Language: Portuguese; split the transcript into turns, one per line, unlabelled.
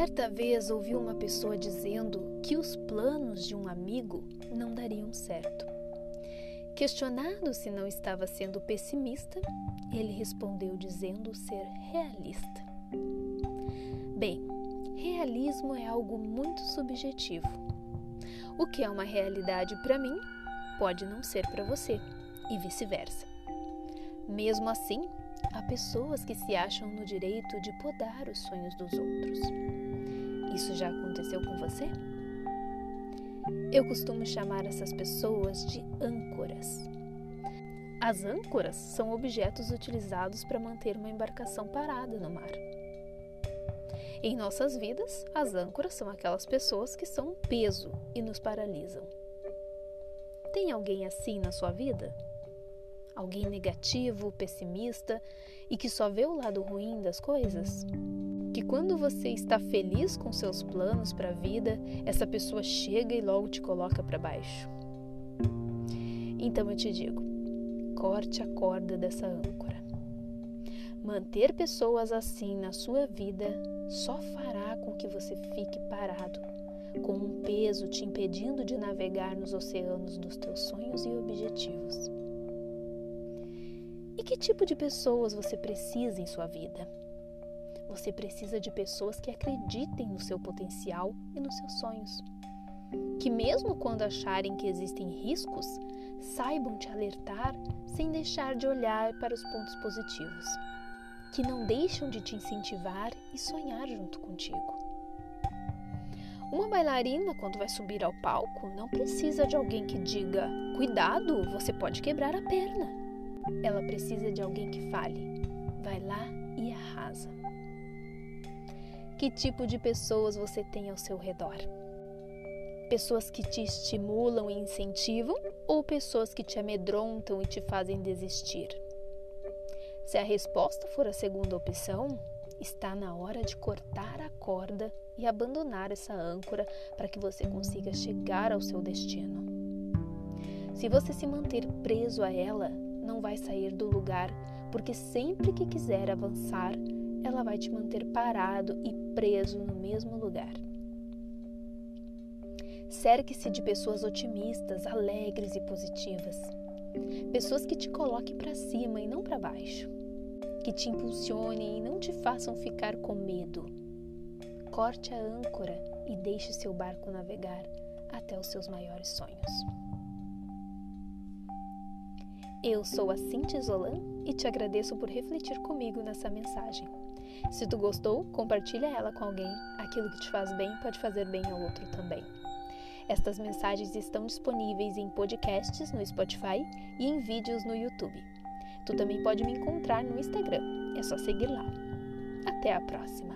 Certa vez ouvi uma pessoa dizendo que os planos de um amigo não dariam certo. Questionado se não estava sendo pessimista, ele respondeu dizendo ser realista. Bem, realismo é algo muito subjetivo. O que é uma realidade para mim pode não ser para você, e vice-versa. Mesmo assim, há pessoas que se acham no direito de podar os sonhos dos outros. Isso já aconteceu com você? Eu costumo chamar essas pessoas de âncoras. As âncoras são objetos utilizados para manter uma embarcação parada no mar. Em nossas vidas, as âncoras são aquelas pessoas que são um peso e nos paralisam. Tem alguém assim na sua vida? Alguém negativo, pessimista e que só vê o lado ruim das coisas? Que quando você está feliz com seus planos para a vida, essa pessoa chega e logo te coloca para baixo? Então eu te digo, corte a corda dessa âncora. Manter pessoas assim na sua vida só fará com que você fique parado com um peso te impedindo de navegar nos oceanos dos teus sonhos e objetivos. E que tipo de pessoas você precisa em sua vida? Você precisa de pessoas que acreditem no seu potencial e nos seus sonhos. Que, mesmo quando acharem que existem riscos, saibam te alertar sem deixar de olhar para os pontos positivos. Que não deixam de te incentivar e sonhar junto contigo. Uma bailarina, quando vai subir ao palco, não precisa de alguém que diga: cuidado, você pode quebrar a perna. Ela precisa de alguém que fale: vai lá e arrasa. Que tipo de pessoas você tem ao seu redor? Pessoas que te estimulam e incentivam ou pessoas que te amedrontam e te fazem desistir? Se a resposta for a segunda opção, está na hora de cortar a corda e abandonar essa âncora para que você consiga chegar ao seu destino. Se você se manter preso a ela, não vai sair do lugar, porque sempre que quiser avançar, ela vai te manter parado e preso no mesmo lugar. Cerque-se de pessoas otimistas, alegres e positivas. Pessoas que te coloquem para cima e não para baixo que te impulsionem e não te façam ficar com medo. Corte a âncora e deixe seu barco navegar até os seus maiores sonhos. Eu sou a Cintia Zolan e te agradeço por refletir comigo nessa mensagem. Se tu gostou, compartilha ela com alguém. Aquilo que te faz bem pode fazer bem ao outro também. Estas mensagens estão disponíveis em podcasts no Spotify e em vídeos no YouTube. Tu também pode me encontrar no Instagram, é só seguir lá. Até a próxima!